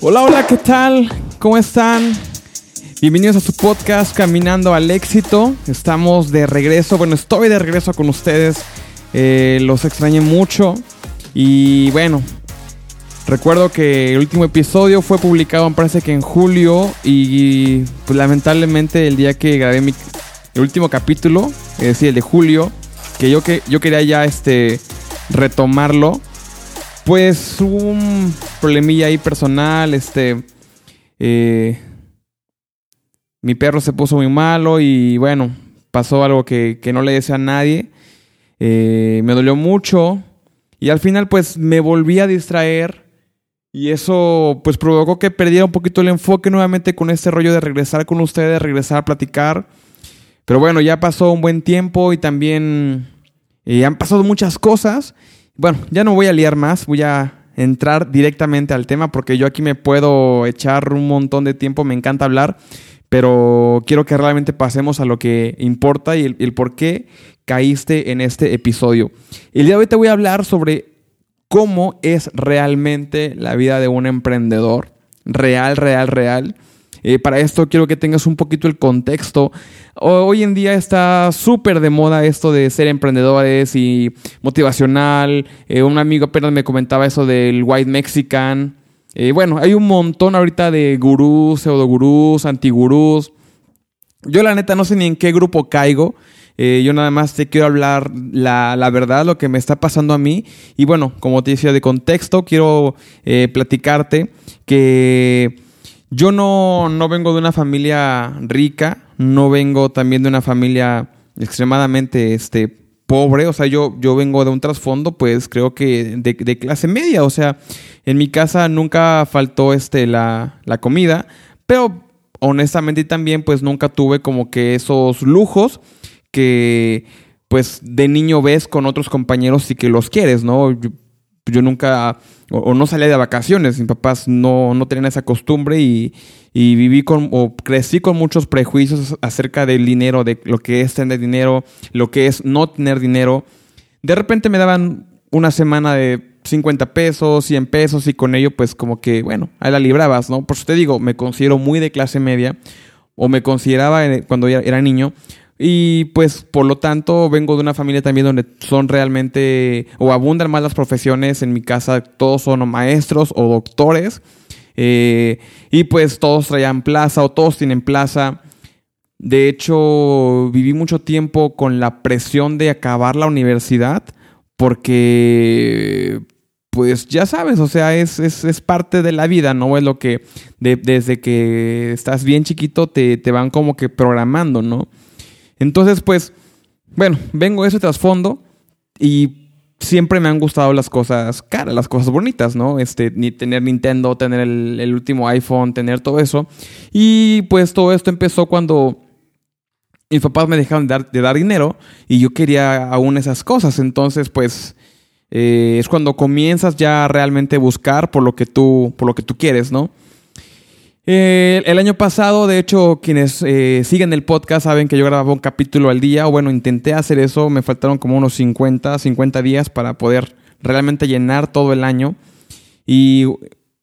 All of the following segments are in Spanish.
Hola, hola, ¿qué tal? ¿Cómo están? Bienvenidos a su podcast Caminando al Éxito. Estamos de regreso, bueno, estoy de regreso con ustedes. Eh, los extrañé mucho. Y bueno, recuerdo que el último episodio fue publicado, me parece que en julio. Y pues, lamentablemente el día que grabé mi, el último capítulo, es decir, el de julio, que yo, que yo quería ya este, retomarlo pues un problemilla ahí personal, este... Eh, mi perro se puso muy malo y bueno, pasó algo que, no le desea a nadie. Eh, me dolió mucho y al final pues me volví a distraer y eso pues provocó que perdiera un poquito el enfoque nuevamente con este rollo de regresar con ustedes, regresar a platicar. Pero bueno, ya pasó un buen tiempo y también eh, han pasado muchas cosas bueno, ya no voy a liar más, voy a entrar directamente al tema porque yo aquí me puedo echar un montón de tiempo, me encanta hablar, pero quiero que realmente pasemos a lo que importa y el, por qué caíste en este episodio. El día de hoy te voy a hablar sobre cómo es realmente la vida de un emprendedor, real, real, real. Eh, para esto quiero que tengas un poquito el contexto. Hoy en día está súper de moda esto de ser emprendedores y motivacional. Eh, un amigo apenas me comentaba eso del White Mexican. Eh, bueno, hay un montón ahorita de gurús, pseudogurús, antigurús. Yo la neta no sé ni en qué grupo caigo. yo nada más te quiero hablar la, la, verdad, lo que me está pasando a mí. Y bueno, como te decía de contexto, quiero platicarte que yo no, no vengo de una familia rica, no vengo también de una familia extremadamente este, pobre, o sea, yo, yo vengo de un trasfondo, pues creo que de, clase media, o sea, en mi casa nunca faltó este, la, la comida, pero honestamente también pues nunca tuve como que esos lujos que pues de niño ves con otros compañeros y que los quieres, ¿no? Yo nunca, o, no salía de vacaciones, mis papás no, no tenían esa costumbre y, viví con, o crecí con muchos prejuicios acerca del dinero, de lo que es tener dinero, lo que es no tener dinero. De repente me daban una semana de 50 pesos, 100 pesos y con ello pues como que, bueno, ahí la librabas, ¿no? Por eso te digo, me considero muy de clase media o me consideraba eh, cuando era niño y pues por lo tanto vengo de una familia también donde son realmente o abundan más las profesiones. En mi casa todos son maestros o doctores. Eh, y pues todos traían plaza o todos tienen plaza. De hecho, viví mucho tiempo con la presión de acabar la universidad porque, pues ya sabes, o sea, es, es, parte de la vida, ¿no? Es lo que desde que estás bien chiquito te, te van como que programando, ¿no? Entonces, pues, bueno, vengo de ese trasfondo y siempre me han gustado las cosas caras, las cosas bonitas, ¿no? Este, ni tener Nintendo, tener el, último iPhone, tener todo eso. Y pues todo esto empezó cuando mis papás me dejaron de dar, dinero y yo quería aún esas cosas. Entonces, pues, eh, es cuando comienzas ya realmente buscar por lo que tú, por lo que tú quieres, ¿no? Eh, el año pasado, de hecho, quienes eh, siguen el podcast saben que yo grababa un capítulo al día, o bueno, intenté hacer eso, me faltaron como unos 50, 50 días para poder realmente llenar todo el año. Y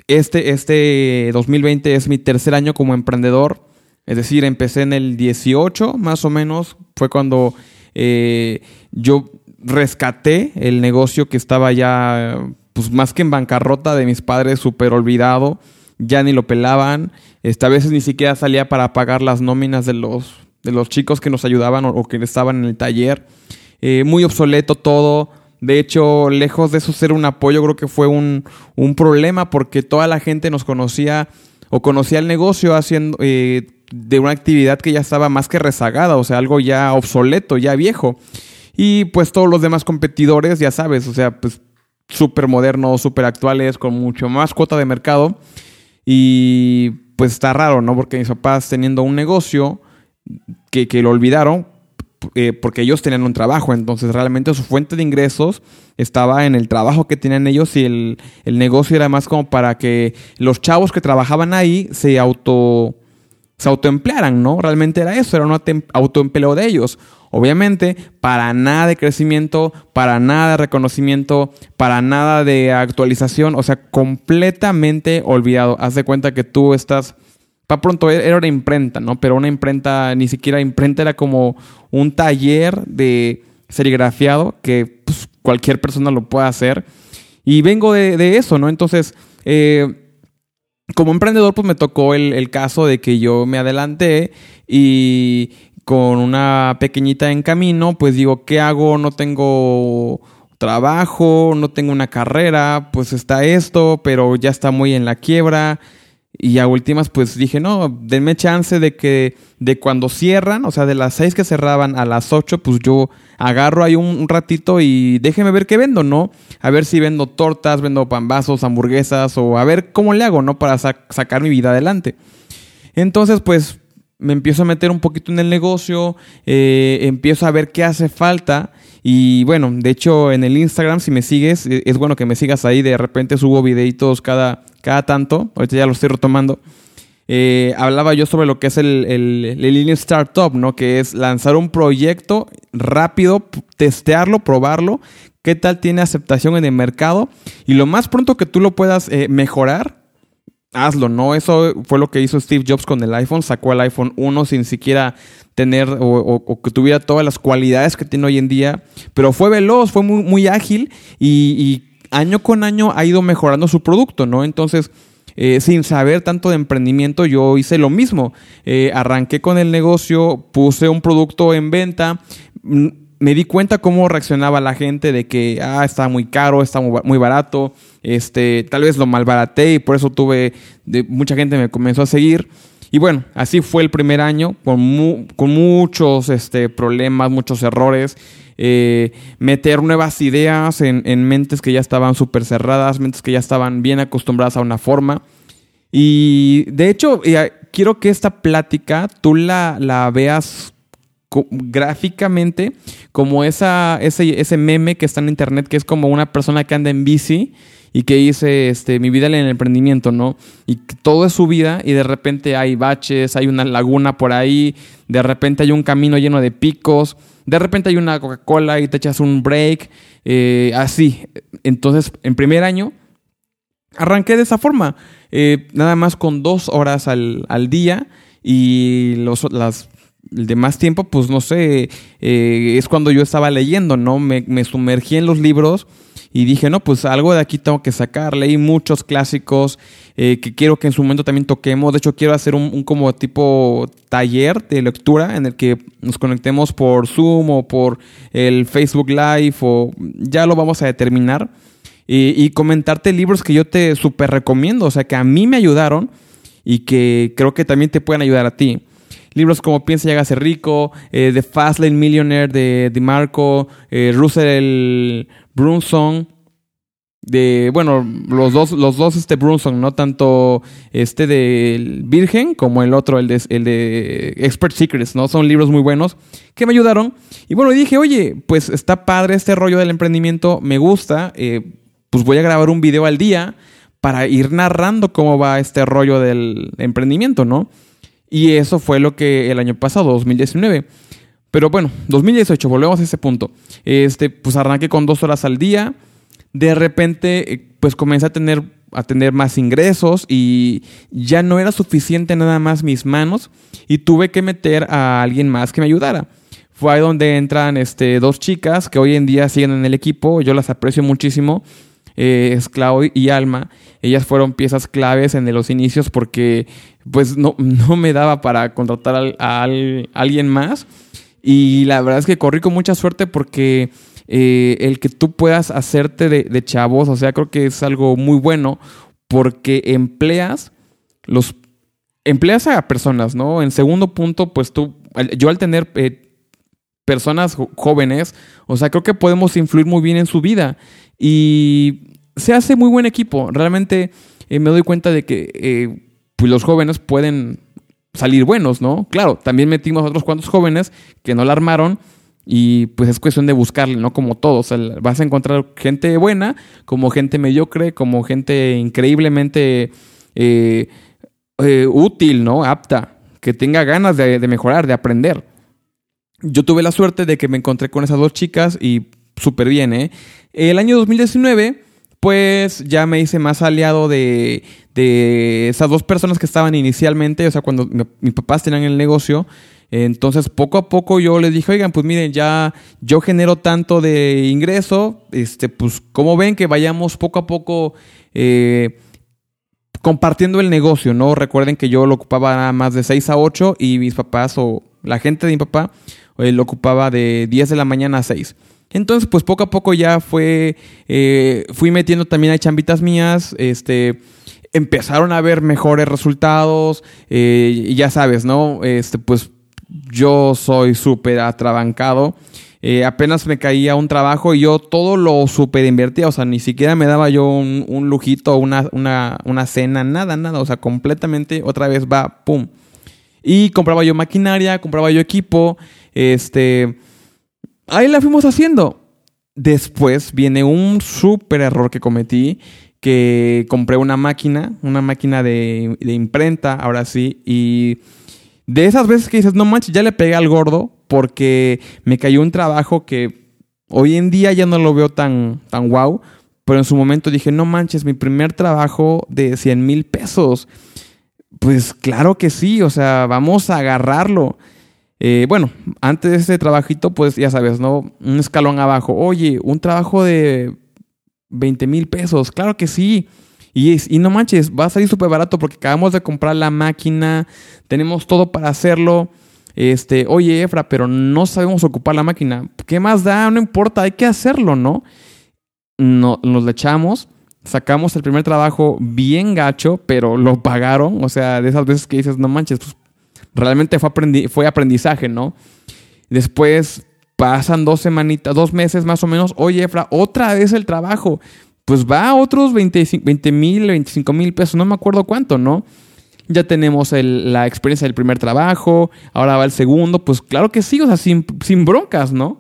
este, este 2020 es mi tercer año como emprendedor, es decir, empecé en el 18 más o menos, fue cuando eh, yo rescaté el negocio que estaba ya, pues más que en bancarrota de mis padres, súper olvidado ya ni lo pelaban. Esta, a veces ni siquiera salía para pagar las nóminas de los, de los chicos que nos ayudaban o, que estaban en el taller. Eh, muy obsoleto todo. De hecho, lejos de eso ser un apoyo, creo que fue un, problema porque toda la gente nos conocía o conocía el negocio haciendo eh, de una actividad que ya estaba más que rezagada, o sea, algo ya obsoleto, ya viejo. Y pues todos los demás competidores, ya sabes, o sea, pues súper modernos, súper actuales, con mucho más cuota de mercado. Y pues está raro, ¿no? Porque mis papás teniendo un negocio que, lo olvidaron eh, porque ellos tenían un trabajo, entonces realmente su fuente de ingresos estaba en el trabajo que tenían ellos y el, el negocio era más como para que los chavos que trabajaban ahí se auto se autoemplearan, ¿no? Realmente era eso, era un autoempleo de ellos. Obviamente, para nada de crecimiento, para nada de reconocimiento, para nada de actualización, o sea, completamente olvidado. Haz de cuenta que tú estás, para pronto e-, era una imprenta, ¿no? Pero una imprenta, ni siquiera imprenta, era como un taller de serigrafiado que pues, cualquier persona lo puede hacer. Y vengo de, eso, ¿no? Entonces, eh, como emprendedor, pues me tocó el, caso de que yo me adelanté y con una pequeñita en camino, pues digo, ¿qué hago? No tengo trabajo, no tengo una carrera, pues está esto, pero ya está muy en la quiebra. Y a últimas, pues dije, no, denme chance de que de cuando cierran, o sea, de las seis que cerraban a las ocho, pues yo agarro ahí un, ratito y déjeme ver qué vendo, ¿no? A ver si vendo tortas, vendo pambazos, hamburguesas, o a ver cómo le hago, ¿no? Para sacar mi vida adelante. Entonces, pues me empiezo a meter un poquito en el negocio, eh, empiezo a ver qué hace falta. Y bueno, de hecho en el Instagram, si me sigues, e, es bueno que me sigas ahí, de repente subo videitos cada, cada tanto, ahorita ya lo estoy retomando. Eh, hablaba yo sobre lo que es el, el, el Startup, ¿no? Que es lanzar un proyecto rápido, testearlo, probarlo, qué tal tiene aceptación en el mercado y lo más pronto que tú lo puedas eh, mejorar, hazlo, ¿no? Eso fue lo que hizo Steve Jobs con el iPhone, sacó el iPhone 1 sin siquiera tener o, que tuviera todas las cualidades que tiene hoy en día, pero fue veloz, fue muy, muy ágil y, año con año ha ido mejorando su producto, ¿no? Entonces, eh, sin saber tanto de emprendimiento, yo hice lo mismo. Eh, arranqué con el negocio, puse un producto en venta, me di cuenta cómo reaccionaba la gente de que, ah, está muy caro, está muy barato, este, tal vez lo malbaraté y por eso tuve, mucha gente me comenzó a seguir. Y bueno, así fue el primer año, con, con muchos este, problemas, muchos errores. Eh, meter nuevas ideas en, mentes que ya estaban súper cerradas, mentes que ya estaban bien acostumbradas a una forma. Y de hecho, quiero que esta plática tú la veas gráficamente como esa, ese, ese meme que está en internet, que es como una persona que anda en bici y que dice este, mi vida en el emprendimiento, ¿no? Y todo es su vida y de repente hay baches, hay una laguna por ahí, de repente hay un camino lleno de picos de repente hay una Coca-Cola y te echas un break, eh, así. Entonces, en primer año, arranqué de esa forma, eh, nada más con dos horas al, día y los, las, el demás tiempo, pues no sé, eh, es cuando yo estaba leyendo, ¿no? Me, me sumergí en los libros y dije, no, pues algo de aquí tengo que sacar. Leí muchos clásicos eh, que quiero que en su momento también toquemos. De hecho, quiero hacer un, como tipo taller de lectura en el que nos conectemos por Zoom o por el Facebook Live o ya lo vamos a determinar. Y, comentarte libros que yo te súper recomiendo, o sea, que a mí me ayudaron y que creo que también te pueden ayudar a ti. Libros como Piensa y hágase rico, eh, The Fast Lane Millionaire de, de Marco, eh, Russell Brunson, de, bueno, los dos, los dos este Brunson, no tanto este de Virgen como el otro, el de, el de Expert Secrets, ¿no? Son libros muy buenos que me ayudaron. Y bueno, dije, oye, pues está padre este rollo del emprendimiento, me gusta, eh, pues voy a grabar un video al día para ir narrando cómo va este rollo del emprendimiento, ¿no? Y eso fue lo que el año pasado, 2019. Pero bueno, 2018, volvemos a ese punto. Este, pues arranqué con dos horas al día. De repente, eh, pues comencé a tener, a tener más ingresos y ya no era suficiente nada más mis manos y tuve que meter a alguien más que me ayudara. Fue ahí donde entran este, dos chicas que hoy en día siguen en el equipo. Yo las aprecio muchísimo. Eh, es Clau y Alma. Ellas fueron piezas claves en los inicios porque pues no, no me daba para contratar a alguien más. Y la verdad es que corrí con mucha suerte porque eh, el que tú puedas hacerte de, chavos, o sea, creo que es algo muy bueno porque empleas los empleas a personas, ¿no? En segundo punto, pues tú, yo al tener eh, personas jóvenes, o sea, creo que podemos influir muy bien en su vida y se hace muy buen equipo. Realmente eh, me doy cuenta de que pues los jóvenes pueden salir buenos, ¿no? Claro, también metimos a otros cuantos jóvenes que no la armaron y pues es cuestión de buscarle, ¿no? Como todos, vas a encontrar gente buena, como gente mediocre, como gente increíblemente eh, eh, útil, ¿no? Apta, que tenga ganas de mejorar, de aprender. Yo tuve la suerte de que me encontré con esas dos chicas y súper bien, ¿eh? El año 2019 pues ya me hice más aliado de, de esas dos personas que estaban inicialmente, o sea, cuando mis papás tenían el negocio. Entonces, poco a poco yo les dije, oigan, pues miren, ya yo genero tanto de ingreso, este, pues, como ven que vayamos poco a poco eh, compartiendo el negocio, ¿no? Recuerden que yo lo ocupaba más de 6 a 8 y mis papás o la gente de mi papá eh, lo ocupaba de 10 de la mañana a 6. Entonces, pues poco a poco ya fue, eh, fui metiendo también a chambitas mías, este, empezaron a ver mejores resultados, eh, ya sabes, ¿no? Este, pues yo soy súper atrabancado. Eh, apenas me caía un trabajo y yo todo lo súper invertía, o sea, ni siquiera me daba yo un, un lujito, una, una, una cena, nada, nada, o sea, completamente otra vez va, pum. Y compraba yo maquinaria, compraba yo equipo, este, ahí la fuimos haciendo. Después viene un súper error que cometí, que compré una máquina, una máquina de, imprenta, ahora sí, y de esas veces que dices, no manches, ya le pegué al gordo, porque me cayó un trabajo que hoy en día ya no lo veo tan, tan wow, pero en su momento dije, no manches, mi primer trabajo de 100 mil pesos. Pues claro que sí, o sea, vamos a agarrarlo. Eh, bueno, antes de ese trabajito, pues ya sabes, ¿no? Un escalón abajo. Oye, un trabajo de 20 mil pesos. Claro que sí. Y, no manches, va a salir súper barato porque acabamos de comprar la máquina, tenemos todo para hacerlo. Este, oye, Efra, pero no sabemos ocupar la máquina. ¿Qué más da? No importa, hay que hacerlo, ¿no? no nos le echamos, sacamos el primer trabajo bien gacho, pero lo pagaron. O sea, de esas veces que dices, no manches, pues realmente fue, fue aprendizaje, ¿no? Después pasan dos semanitas, dos meses más o menos, oye, Efra, otra vez el trabajo. Pues va a otros 20 mil, 25 mil pesos, no me acuerdo cuánto, ¿no? Ya tenemos la experiencia del primer trabajo, ahora va el segundo, pues claro que sí, o sea, sin, sin broncas, ¿no?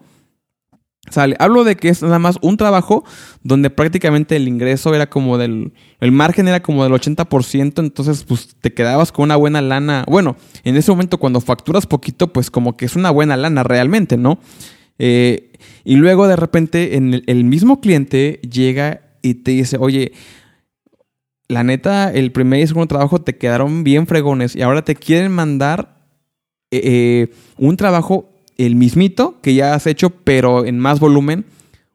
Sale. Hablo de que es nada más un trabajo donde prácticamente el ingreso era como del. El margen era como del 80%, entonces pues te quedabas con una buena lana. Bueno, en ese momento cuando facturas poquito, pues como que es una buena lana realmente, ¿no? Eh, y luego de repente en el, mismo cliente llega y te dice, oye, la neta, el primer y segundo trabajo te quedaron bien fregones y ahora te quieren mandar eh, eh, un trabajo el mismito que ya has hecho, pero en más volumen,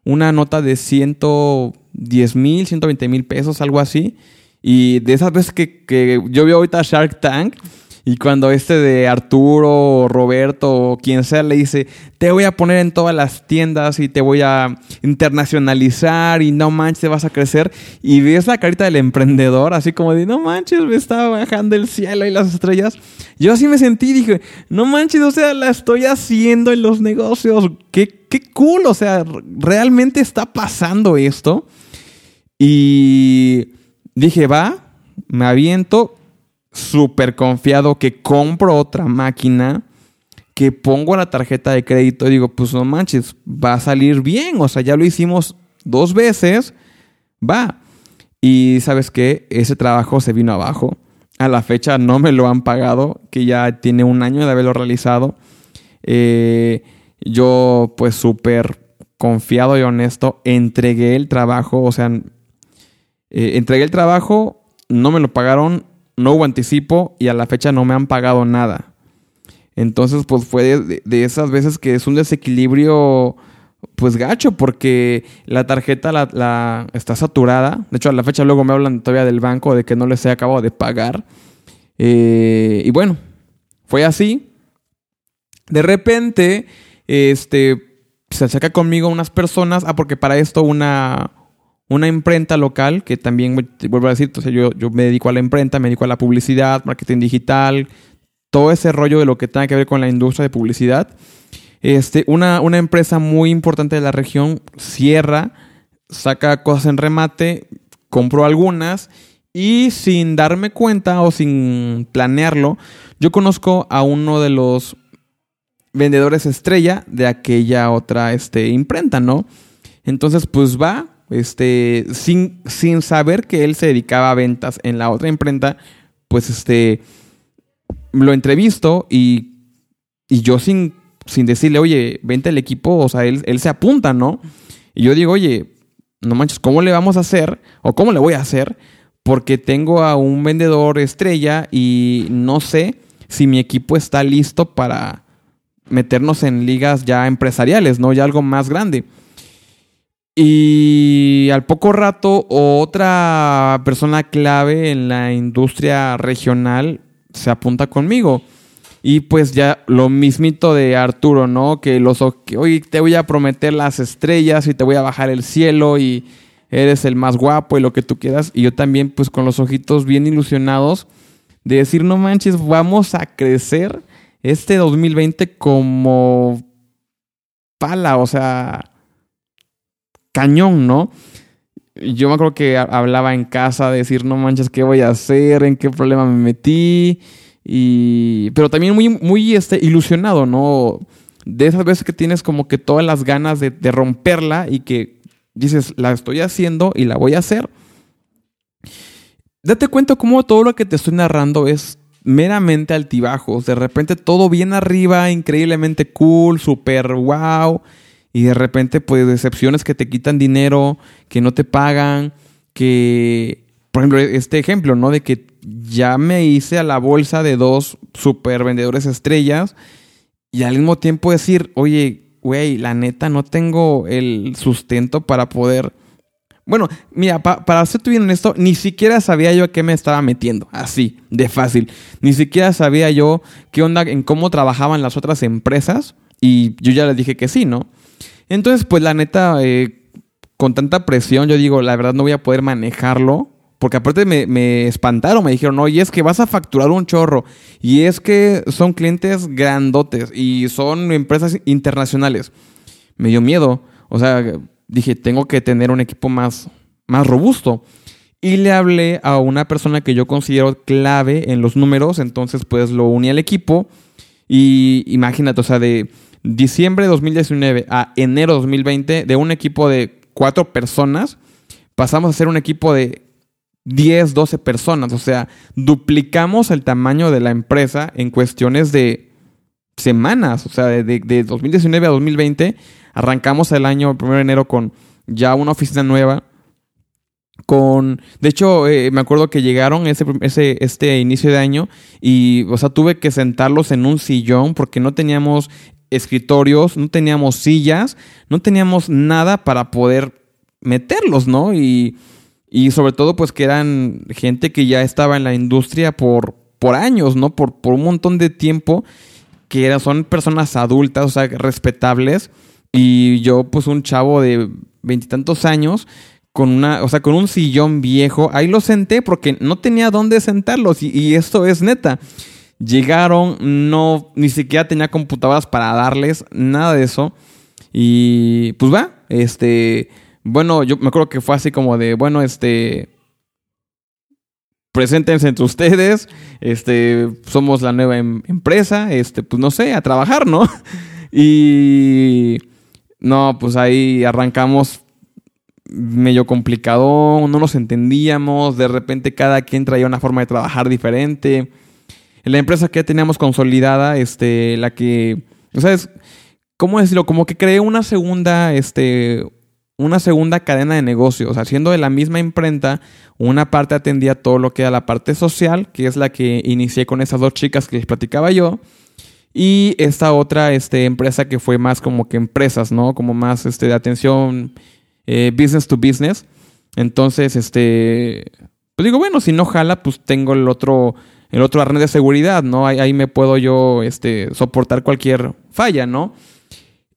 una nota de 110 mil, 120 mil pesos, algo así. Y de esas veces que, que yo veo ahorita Shark Tank, y cuando este de Arturo, Roberto o quien sea le dice, te voy a poner en todas las tiendas y te voy a internacionalizar y no manches, vas a crecer. Y ves la carita del emprendedor, así como de, no manches, me estaba bajando el cielo y las estrellas. Yo así me sentí, dije, no manches, o sea, la estoy haciendo en los negocios. Qué, qué cool, o sea, realmente está pasando esto. Y dije, va, me aviento súper confiado que compro otra máquina, que pongo la tarjeta de crédito y digo, pues no manches, va a salir bien. O sea, ya lo hicimos dos veces, va. Y sabes qué, ese trabajo se vino abajo. A la fecha no me lo han pagado, que ya tiene un año de haberlo realizado. Eh, yo pues súper confiado y honesto, entregué el trabajo, o sea, eh, entregué el trabajo, no me lo pagaron, no hubo anticipo y a la fecha no me han pagado nada. Entonces, pues fue de, esas veces que es un desequilibrio, pues gacho, porque la tarjeta la, está saturada. De hecho, a la fecha luego me hablan todavía del banco de que no les he acabado de pagar. Eh, y bueno, fue así. De repente, este, se acerca conmigo unas personas, ah, porque para esto una, una imprenta local, que también, vuelvo a decir, entonces yo, yo me dedico a la imprenta, me dedico a la publicidad, marketing digital, todo ese rollo de lo que tenga que ver con la industria de publicidad. Este, una, una empresa muy importante de la región cierra, saca cosas en remate, compró algunas y sin darme cuenta o sin planearlo, yo conozco a uno de los vendedores estrella de aquella otra este, imprenta, ¿no? Entonces, pues va, este, sin, sin saber que él se dedicaba a ventas en la otra imprenta, pues este, lo entrevisto y, y yo sin, sin decirle, oye, vente al equipo, o sea, él, él se apunta, ¿no? Y yo digo, oye, no manches, ¿cómo le vamos a hacer? ¿O cómo le voy a hacer? Porque tengo a un vendedor estrella y no sé si mi equipo está listo para meternos en ligas ya empresariales, ¿no? Ya algo más grande. Y al poco rato, otra persona clave en la industria regional se apunta conmigo. Y pues ya lo mismito de Arturo, ¿no? Que los que hoy te voy a prometer las estrellas y te voy a bajar el cielo y eres el más guapo y lo que tú quieras. Y yo también, pues con los ojitos bien ilusionados de decir, no manches, vamos a crecer este 2020 como pala, o sea, cañón, ¿no? Yo me acuerdo que hablaba en casa de decir, no manches, ¿qué voy a hacer? ¿En qué problema me metí? Y, pero también muy, muy este, ilusionado, ¿no? De esas veces que tienes como que todas las ganas de, de romperla y que dices, la estoy haciendo y la voy a hacer. Date cuenta cómo todo lo que te estoy narrando es meramente altibajos. De repente todo bien arriba, increíblemente cool, super wow. Y de repente, pues, decepciones que te quitan dinero, que no te pagan, que, por ejemplo, este ejemplo, ¿no? De que ya me hice a la bolsa de dos super vendedores estrellas y al mismo tiempo decir, oye, güey, la neta, no tengo el sustento para poder bueno, mira, para serte bien honesto, ni siquiera sabía yo a qué me estaba metiendo. Así, de fácil. Ni siquiera sabía yo qué onda en cómo trabajaban las otras empresas. Y yo ya les dije que sí, ¿no? Entonces, pues la neta, eh, con tanta presión, yo digo, la verdad no voy a poder manejarlo. Porque aparte me, me espantaron, me dijeron, oye, es que vas a facturar un chorro. Y es que son clientes grandotes y son empresas internacionales. Me dio miedo. O sea, dije, tengo que tener un equipo más, más robusto. Y le hablé a una persona que yo considero clave en los números, entonces pues lo uní al equipo y imagínate, o sea, de diciembre de 2019 a enero de 2020, de un equipo de cuatro personas, pasamos a ser un equipo de 10, 12 personas, o sea, duplicamos el tamaño de la empresa en cuestiones de semanas, o sea, de, de 2019 a 2020 Arrancamos el año, el 1 de enero, con ya una oficina nueva. Con, de hecho, eh, me acuerdo que llegaron ese, ese, este inicio de año y, o sea, tuve que sentarlos en un sillón porque no teníamos escritorios, no teníamos sillas, no teníamos nada para poder meterlos, ¿no? Y, y sobre todo, pues que eran gente que ya estaba en la industria por, por años, ¿no? Por, por un montón de tiempo, que eran, son personas adultas, o sea, respetables y yo, pues, un chavo de veintitantos años, con una, o sea, con un sillón viejo, ahí lo senté porque no tenía dónde sentarlos. Y, esto es neta. Llegaron, no, ni siquiera tenía computadoras para darles, nada de eso. Y pues va, este, bueno, yo me acuerdo que fue así como de, bueno, este, preséntense entre ustedes, este, somos la nueva em, empresa, este, pues no sé, a trabajar, ¿no? y no, pues ahí arrancamos medio complicado, no nos entendíamos, de repente cada quien traía una forma de trabajar diferente. La empresa que teníamos consolidada, este, la que, ¿sabes? ¿Cómo decirlo? Como que creé una segunda, este, una segunda cadena de negocios, haciendo de la misma imprenta, una parte atendía todo lo que era la parte social, que es la que inicié con esas dos chicas que les platicaba yo, y esta otra este, empresa que fue más como que empresas, ¿no? Como más este, de atención eh, business to business. Entonces, este, pues digo, bueno, si no jala, pues tengo el otro, el otro arnés de seguridad, ¿no? Ahí, me puedo yo este, soportar cualquier falla, ¿no?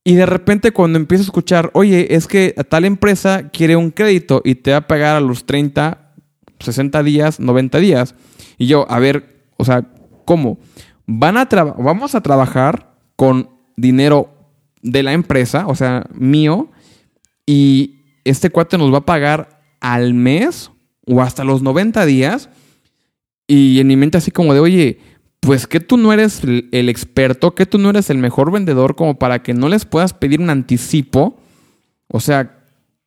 Y de repente cuando empiezo a escuchar, oye, es que tal empresa quiere un crédito y te va a pagar a los 30, 60 días, 90 días. Y yo, a ver, o sea, ¿cómo? van a vamos a trabajar con dinero de la empresa, o sea, mío, y este cuate nos va a pagar al mes o hasta los 90 días. Y en mi mente así como de, oye, pues que tú no eres el experto, que tú no eres el mejor vendedor como para que no les puedas pedir un anticipo. O sea,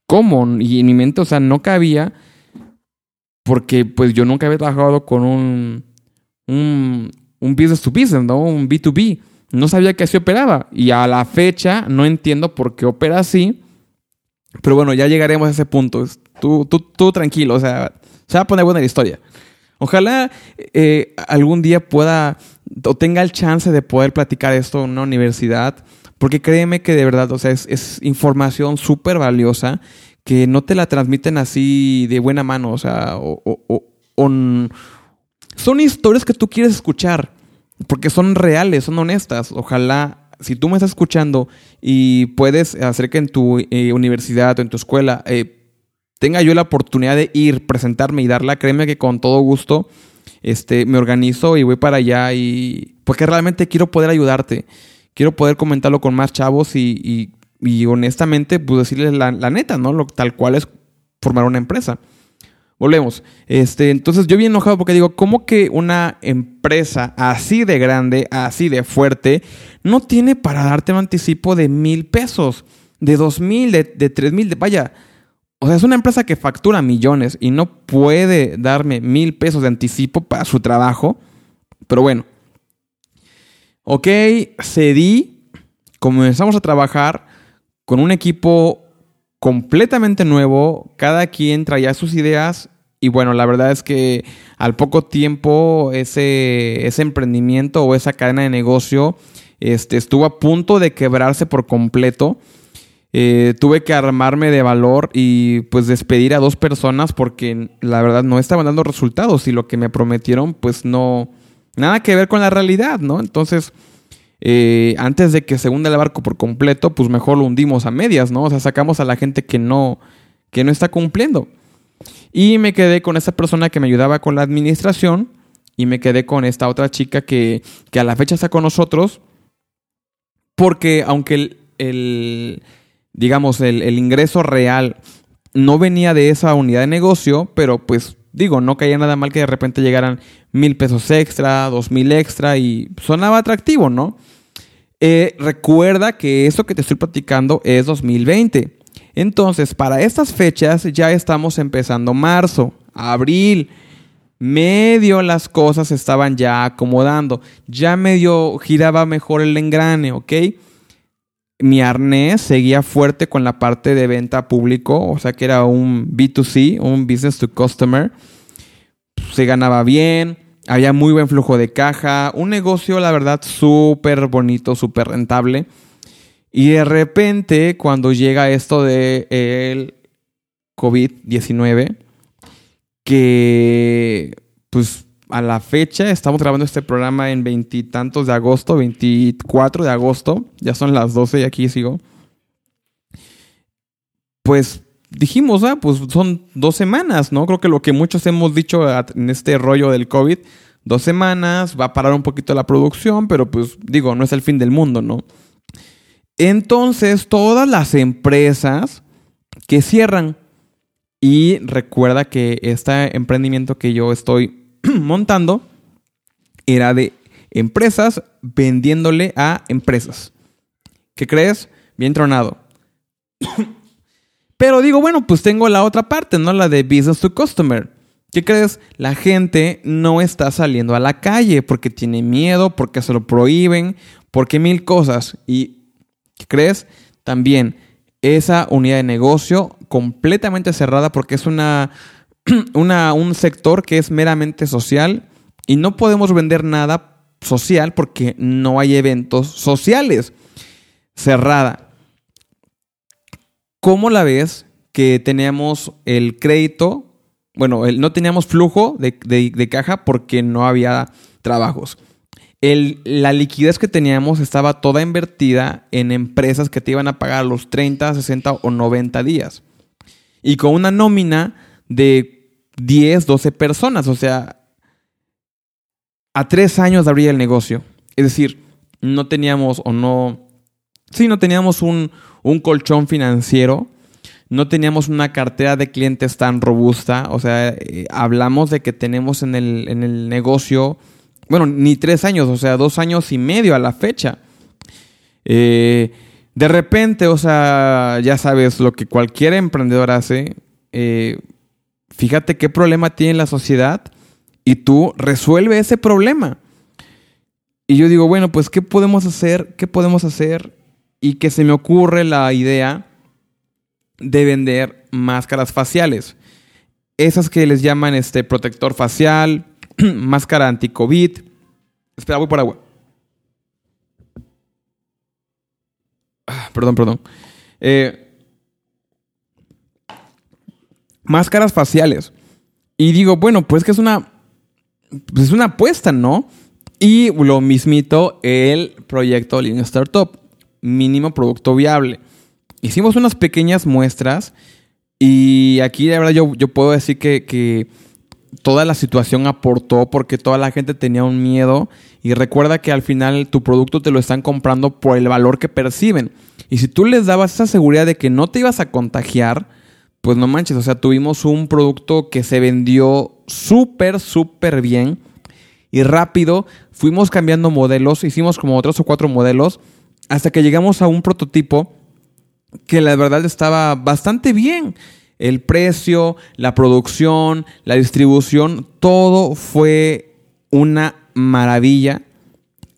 ¿cómo? Y en mi mente, o sea, no cabía porque pues yo nunca había trabajado con un, un, un business to business, ¿no? Un B2B. No sabía que así operaba. Y a la fecha no entiendo por qué opera así. Pero bueno, ya llegaremos a ese punto. Tú, tú, tú tranquilo, o sea, se va a poner buena la historia. Ojalá eh, algún día pueda o tenga el chance de poder platicar esto en una universidad, porque créeme que de verdad, o sea, es, información súper valiosa que no te la transmiten así de buena mano, o sea, o, son historias que tú quieres escuchar, porque son reales, son honestas. Ojalá, si tú me estás escuchando y puedes hacer que en tu eh, universidad o en tu escuela eh, tenga yo la oportunidad de ir, presentarme y darla, créeme que con todo gusto este, me organizo y voy para allá y porque realmente quiero poder ayudarte. Quiero poder comentarlo con más chavos y, honestamente, pues decirles la, neta, ¿no? Lo, tal cual es formar una empresa. Volvemos. Este, entonces yo bien enojado porque digo, ¿cómo que una empresa así de grande, así de fuerte, no tiene para darte un anticipo de mil pesos, de dos mil, de, de tres mil, de vaya, o sea, es una empresa que factura millones y no puede darme mil pesos de anticipo para su trabajo. Pero bueno. Ok, cedí. Comenzamos a trabajar con un equipo completamente nuevo. Cada quien traía sus ideas. Y bueno, la verdad es que al poco tiempo ese, emprendimiento o esa cadena de negocio este, estuvo a punto de quebrarse por completo. Eh, tuve que armarme de valor y pues despedir a dos personas porque la verdad no estaban dando resultados y lo que me prometieron pues no, nada que ver con la realidad, ¿no? Entonces, eh, antes de que se hunda el barco por completo, pues mejor lo hundimos a medias, ¿no? O sea, sacamos a la gente que no, que no está cumpliendo. Y me quedé con esa persona que me ayudaba con la administración y me quedé con esta otra chica que, que a la fecha está con nosotros porque aunque el digamos, el, ingreso real no venía de esa unidad de negocio, pero pues digo, no caía nada mal que de repente llegaran mil pesos extra, dos mil extra y sonaba atractivo, ¿no? Eh, recuerda que eso que te estoy platicando es 2020. Entonces, para estas fechas ya estamos empezando marzo, abril, medio las cosas estaban ya acomodando, ya medio giraba mejor el engrane, ¿ok? Mi arnés seguía fuerte con la parte de venta público, o sea que era un B2C, un business to customer. Se ganaba bien, había muy buen flujo de caja, un negocio, la verdad, súper bonito, súper rentable. Y de repente, cuando llega esto de el COVID-19, que pues a la fecha, estamos grabando este programa en veintitantos de agosto, 24 de agosto, ya son las 12 y aquí sigo. Pues dijimos, ah, pues son dos semanas, ¿no? Creo que lo que muchos hemos dicho en este rollo del COVID, dos semanas, va a parar un poquito la producción, pero pues digo, no es el fin del mundo, ¿no? Entonces, todas las empresas que cierran, y recuerda que este emprendimiento que yo estoy montando era de empresas vendiéndole a empresas. ¿Qué crees? Bien tronado. Pero digo, bueno, pues tengo la otra parte, ¿no? La de business to customer. ¿Qué crees? La gente no está saliendo a la calle porque tiene miedo, porque se lo prohíben, porque mil cosas. Y, ¿qué crees? También esa unidad de negocio completamente cerrada porque es una una, un sector que es meramente social y no podemos vender nada social porque no hay eventos sociales. Cerrada. ¿Cómo la ves que teníamos el crédito? Bueno, no teníamos flujo de, caja porque no había trabajos. la liquidez que teníamos estaba toda invertida en empresas que te iban a pagar los 30, 60 o 90 días. Y con una nómina de 10, 12 personas. O sea, a tres años de abrir el negocio. Es decir, no teníamos o no... Sí, no teníamos un, colchón financiero. No teníamos una cartera de clientes tan robusta. O sea, eh, hablamos de que tenemos en el, en el negocio, bueno, ni tres años, o sea, dos años y medio a la fecha. Eh, de repente, o sea, ya sabes lo que cualquier emprendedor hace. Eh, Fíjate qué problema tiene la sociedad y tú resuelve ese problema. Y yo digo, bueno, pues ¿qué podemos hacer? ¿Qué podemos hacer? Y que se me ocurre la idea de vender máscaras faciales. Esas que les llaman este protector facial, máscara anti-COVID. Espera, voy por agua. Ah, perdón, perdón. Eh, máscaras faciales. Y digo, bueno, pues que es una. Pues es una apuesta, ¿no? Y lo mismito el proyecto Lean Startup. Mínimo producto viable. Hicimos unas pequeñas muestras. Y aquí, de verdad, yo, yo puedo decir que, que toda la situación aportó porque toda la gente tenía un miedo y recuerda que al final tu producto te lo están comprando por el valor que perciben. Y si tú les dabas esa seguridad de que no te ibas a contagiar, pues no manches, o sea, tuvimos un producto que se vendió súper, súper bien y rápido. Fuimos cambiando modelos, hicimos como tres o cuatro modelos hasta que llegamos a un prototipo que la verdad estaba bastante bien. El precio, la producción, la distribución, todo fue una maravilla.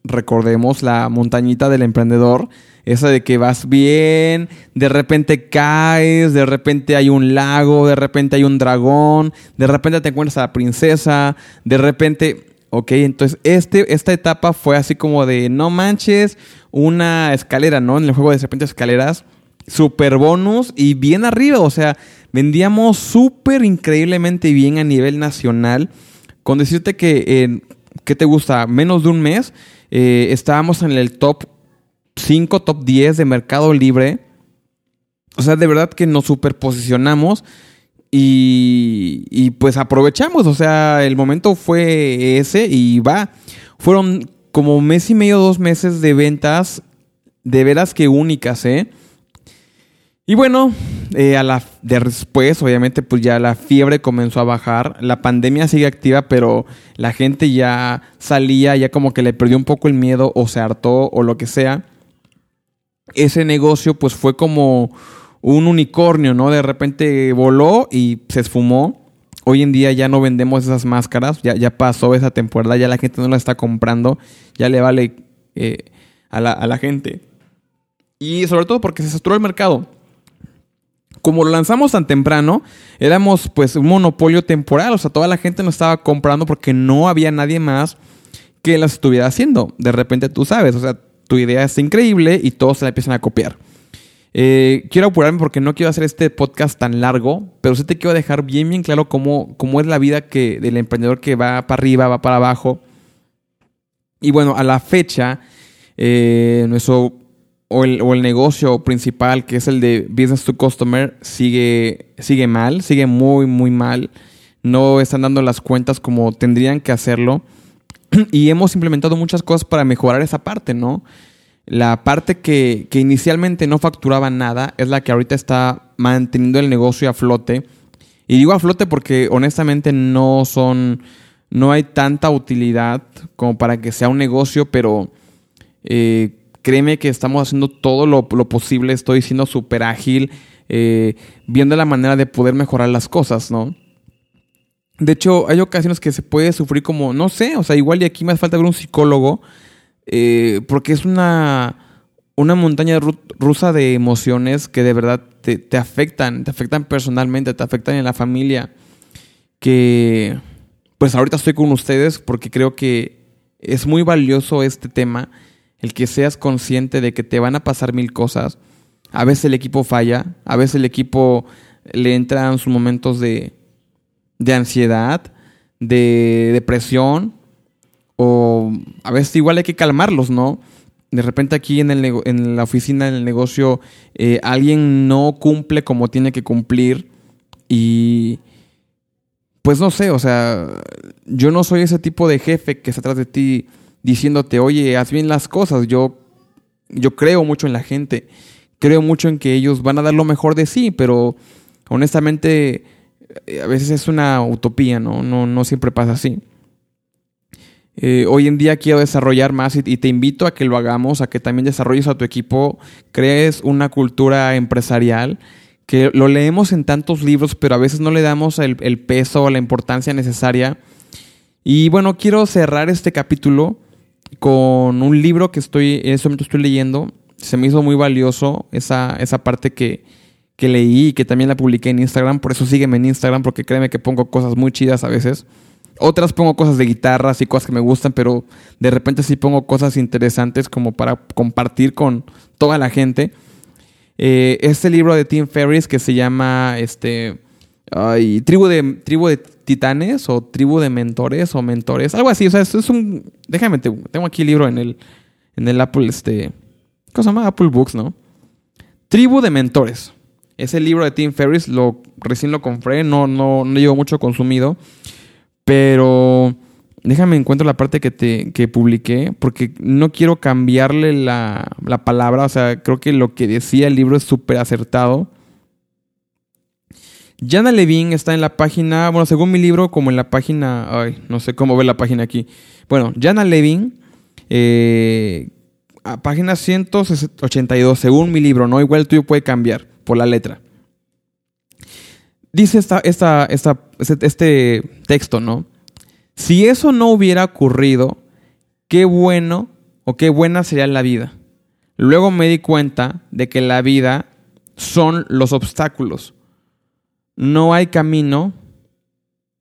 Recordemos la montañita del emprendedor, esa de que vas bien, de repente caes, de repente hay un lago, de repente hay un dragón, de repente te encuentras a la princesa, de repente, ok, entonces este, esta etapa fue así como de no manches, una escalera, ¿no? En el juego de repente escaleras, super bonus y bien arriba, o sea, vendíamos súper increíblemente bien a nivel nacional. Con decirte que en ¿qué te gusta? Menos de un mes, eh, estábamos en el top 5, top 10 de Mercado Libre. O sea, de verdad que nos superposicionamos y, y pues aprovechamos. O sea, el momento fue ese y va. Fueron como mes y medio, dos meses de ventas de veras que únicas, ¿eh? Y bueno, eh, a la después, obviamente, pues ya la fiebre comenzó a bajar. La pandemia sigue activa, pero la gente ya salía, ya como que le perdió un poco el miedo, o se hartó, o lo que sea. Ese negocio, pues fue como un unicornio, ¿no? De repente voló y se esfumó. Hoy en día ya no vendemos esas máscaras, ya, ya pasó esa temporada, ya la gente no la está comprando, ya le vale eh, a, la, a la gente. Y sobre todo porque se saturó el mercado como lo lanzamos tan temprano, éramos pues un monopolio temporal, o sea, toda la gente nos estaba comprando porque no había nadie más que las estuviera haciendo. De repente tú sabes, o sea, tu idea es increíble y todos se la empiezan a copiar. Eh, quiero apurarme porque no quiero hacer este podcast tan largo, pero sí te quiero dejar bien, bien claro cómo, cómo es la vida que, del emprendedor que va para arriba, va para abajo. Y bueno, a la fecha, eh, nuestro o el, negocio principal, que es el de business to customer, sigue, sigue mal, sigue muy, muy mal. No están dando las cuentas como tendrían que hacerlo. Y hemos implementado muchas cosas para mejorar esa parte, ¿no? La parte que, que inicialmente no facturaba nada es la que ahorita está manteniendo el negocio a flote. Y digo a flote porque honestamente no son, no hay tanta utilidad como para que sea un negocio, pero eh, créeme que estamos haciendo todo lo, posible, estoy siendo súper ágil, eh, viendo la manera de poder mejorar las cosas, ¿no? De hecho, hay ocasiones que se puede sufrir como, no sé, o sea, igual y aquí me hace falta ver un psicólogo, eh, porque es una, una montaña rusa de emociones que de verdad te, te, afectan, te afectan personalmente, te afectan en la familia, que pues ahorita estoy con ustedes porque creo que es muy valioso este tema el que seas consciente de que te van a pasar mil cosas. A veces el equipo falla, a veces el equipo le entran sus momentos de, de ansiedad, de depresión, o a veces igual hay que calmarlos, ¿no? De repente aquí en, el en la oficina, en el negocio, eh, alguien no cumple como tiene que cumplir y pues no sé, o sea, yo no soy ese tipo de jefe que está atrás de ti diciéndote, oye, haz bien las cosas. Yo, yo creo mucho en la gente, creo mucho en que ellos van a dar lo mejor de sí, pero honestamente eh, a veces es una utopía, ¿no? No, no siempre pasa así. Eh, hoy en día quiero desarrollar más y, te invito a que lo hagamos, a que también desarrolles a tu equipo, crees una cultura empresarial, que lo leemos en tantos libros, pero a veces no le damos el, el peso o la importancia necesaria. Y bueno, quiero cerrar este capítulo con un libro que estoy, en este momento estoy leyendo. Se me hizo muy valioso esa, esa parte que, que leí y que también la publiqué en Instagram. Por eso sígueme en Instagram, porque créeme que pongo cosas muy chidas a veces. Otras pongo cosas de guitarras y cosas que me gustan, pero de repente sí pongo cosas interesantes como para compartir con toda la gente. Eh, este libro de Tim Ferriss que se llama este, tribu, de, tribu de Titanes o Tribu de Mentores o Mentores, algo así. O sea, es, un. Déjame, tengo aquí el libro en el, en el Apple, este. ¿Cómo se llama? Apple Books, ¿no? Tribu de Mentores. Ese libro de Tim Ferriss lo, recién lo compré, no, no, no llevo mucho consumido. Pero déjame encuentro la parte que te que publiqué, porque no quiero cambiarle la, la palabra. O sea, creo que lo que decía el libro es súper acertado. Jana Levine está en la página, bueno, según mi libro, como en la página, ay, no sé cómo ver la página aquí. Bueno, Jana Levine, eh, página 182, según mi libro, ¿no? Igual el tuyo puede cambiar por la letra. Dice esta, esta, esta, este, este texto, ¿no? Si eso no hubiera ocurrido, qué bueno o qué buena sería la vida. Luego me di cuenta de que la vida son los obstáculos. No hay camino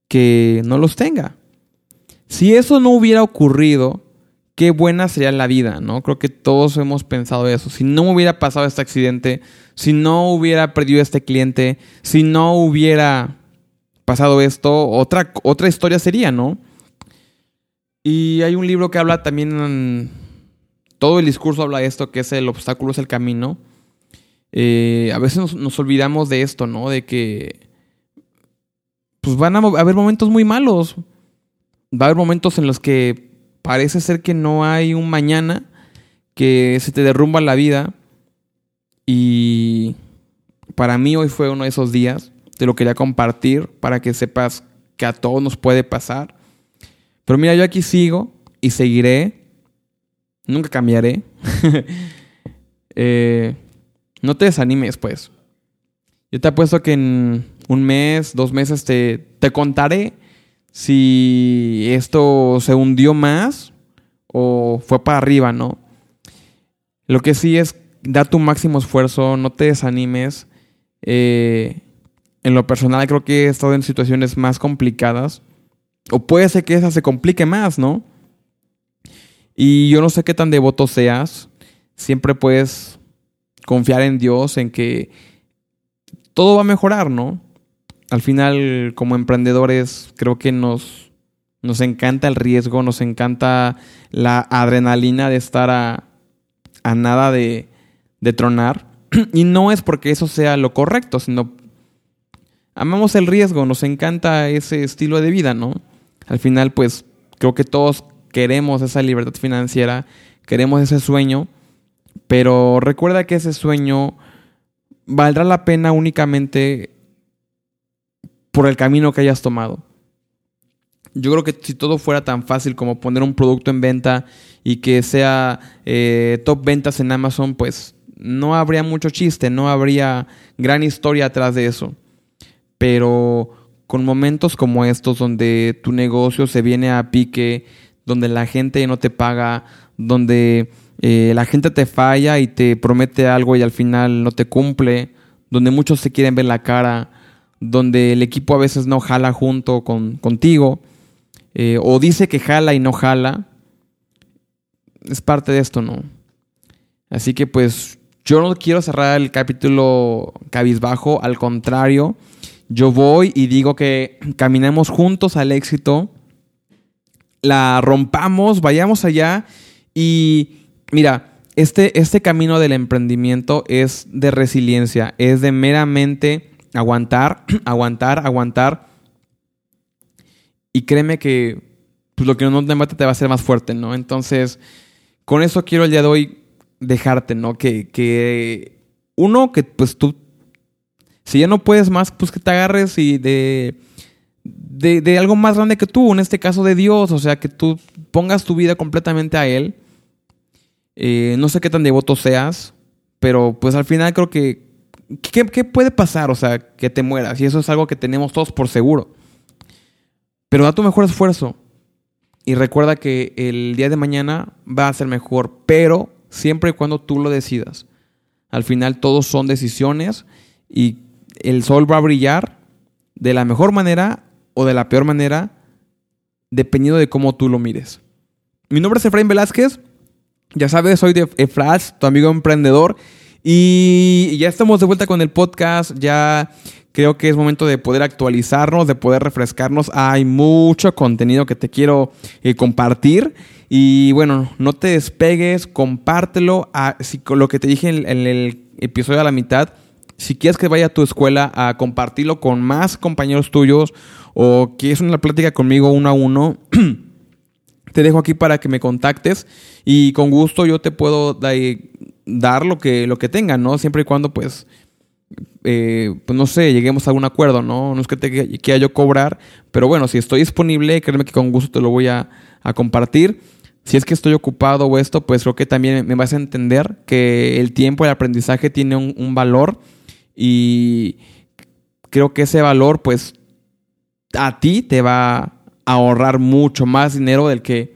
que no los tenga. Si eso no hubiera ocurrido, qué buena sería la vida, ¿no? Creo que todos hemos pensado eso. Si no hubiera pasado este accidente, si no hubiera perdido este cliente, si no hubiera pasado esto, otra, otra historia sería, ¿no? Y hay un libro que habla también, todo el discurso habla de esto, que es el obstáculo es el camino. Eh, a veces nos, olvidamos de esto, ¿no? De que pues van a haber momentos muy malos. Va a haber momentos en los que parece ser que no hay un mañana, que se te derrumba la vida. Y para mí hoy fue uno de esos días. Te lo quería compartir para que sepas que a todos nos puede pasar. Pero mira, yo aquí sigo y seguiré. Nunca cambiaré. Eh, no te desanimes, pues. Yo te apuesto que en un mes, dos meses te, te contaré si esto se hundió más o fue para arriba, ¿no? Lo que sí es da tu máximo esfuerzo, no te desanimes. Eh, en lo personal creo que he estado en situaciones más complicadas. O puede ser que esa se complique más, ¿no? Y yo no sé qué tan devoto seas. Siempre puedes confiar en Dios, en que todo va a mejorar, ¿no? Al final, como emprendedores, creo que nos, nos encanta el riesgo, nos encanta la adrenalina de estar a, a nada de, de tronar. Y no es porque eso sea lo correcto, sino amamos el riesgo, nos encanta ese estilo de vida, ¿no? Al final, pues creo que todos queremos esa libertad financiera, queremos ese sueño, pero recuerda que ese sueño valdrá la pena únicamente por el camino que hayas tomado. Yo creo que si todo fuera tan fácil como poner un producto en venta y que sea eh, top ventas en Amazon, pues no habría mucho chiste, no habría gran historia atrás de eso. Pero con momentos como estos donde tu negocio se viene a pique, donde la gente no te paga, donde eh, la gente te falla y te promete algo y al final no te cumple, donde muchos se quieren ver la cara, donde el equipo a veces no jala junto con, contigo, eh, o dice que jala y no jala, es parte de esto, ¿no? Así que pues yo no quiero cerrar el capítulo cabizbajo, al contrario, yo voy y digo que caminemos juntos al éxito, la rompamos, vayamos allá y mira, este, este camino del emprendimiento es de resiliencia, es de meramente aguantar, aguantar, aguantar. Y créeme que pues, lo que no te mata te va a hacer más fuerte, ¿no? Entonces, con eso quiero el día de hoy dejarte, ¿no? Que, que uno, que pues tú, si ya no puedes más, pues que te agarres y de, de, algo más grande que tú, en este caso de Dios, o sea, que tú pongas tu vida completamente a Él. Eh, no sé qué tan devoto seas, pero pues al final creo que, ¿qué, ¿qué, puede pasar? O sea, que te mueras, y eso es algo que tenemos todos por seguro. Pero da tu mejor esfuerzo. y recuerda que el día de mañana va a ser mejor, pero siempre y cuando tú lo decidas. Al final todos son decisiones y el sol va a brillar de la mejor manera o de la peor manera, dependiendo de cómo tú lo mires. Mi nombre es Efraín Velázquez. Ya sabes, soy de Efraz, tu amigo emprendedor. Y ya estamos de vuelta con el podcast. Ya creo que es momento de poder actualizarnos, de poder refrescarnos. Hay mucho contenido que te quiero eh, compartir. Y bueno, no te despegues, compártelo. A, ah, si, lo que te dije en, en el episodio a la mitad, si quieres que vaya a tu escuela a compartirlo con más compañeros tuyos o quieres una plática conmigo uno a uno, te dejo aquí para que me contactes y con gusto yo te puedo dar lo que, lo que tenga, ¿no? Siempre y cuando pues eh, pues no sé, lleguemos a algún acuerdo, ¿no? No es que te quiera yo cobrar, pero bueno, si estoy disponible, créeme que con gusto te lo voy a, a, compartir. Si es que estoy ocupado o esto, pues creo que también me vas a entender que el tiempo, el aprendizaje tiene un, un valor y creo que ese valor, pues, a ti te va a ahorrar mucho más dinero del que,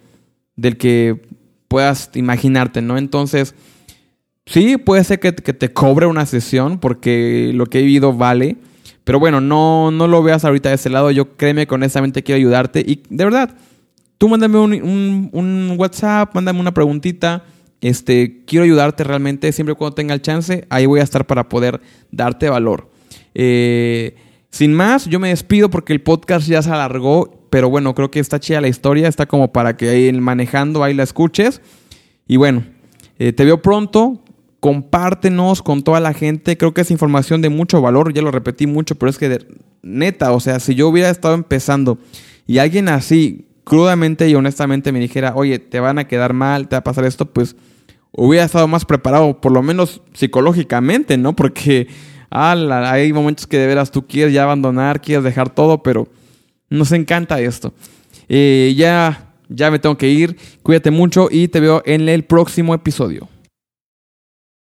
del que puedas imaginarte, ¿no? Entonces, sí, puede ser que, te cobre una sesión porque lo que he vivido vale. Pero bueno, no, no lo veas ahorita de ese lado. Yo créeme que honestamente quiero ayudarte. Y de verdad, tú mándame un, un WhatsApp, mándame una preguntita. Este, quiero ayudarte realmente, siempre cuando tenga el chance, ahí voy a estar para poder darte valor. Eh, sin más, yo me despido porque el podcast ya se alargó, pero bueno, creo que está chida la historia, está como para que ahí manejando, ahí la escuches. Y bueno, eh, te veo pronto, compártenos con toda la gente, creo que es información de mucho valor, ya lo repetí mucho, pero es que neta, o sea, si yo hubiera estado empezando y alguien así, crudamente y honestamente me dijera, oye, te van a quedar mal, te va a pasar esto, pues hubiera estado más preparado, por lo menos psicológicamente, ¿no? Porque hay momentos que de veras tú quieres ya abandonar, quieres dejar todo, pero nos encanta esto. Eh, ya, ya me tengo que ir, cuídate mucho y te veo en el próximo episodio.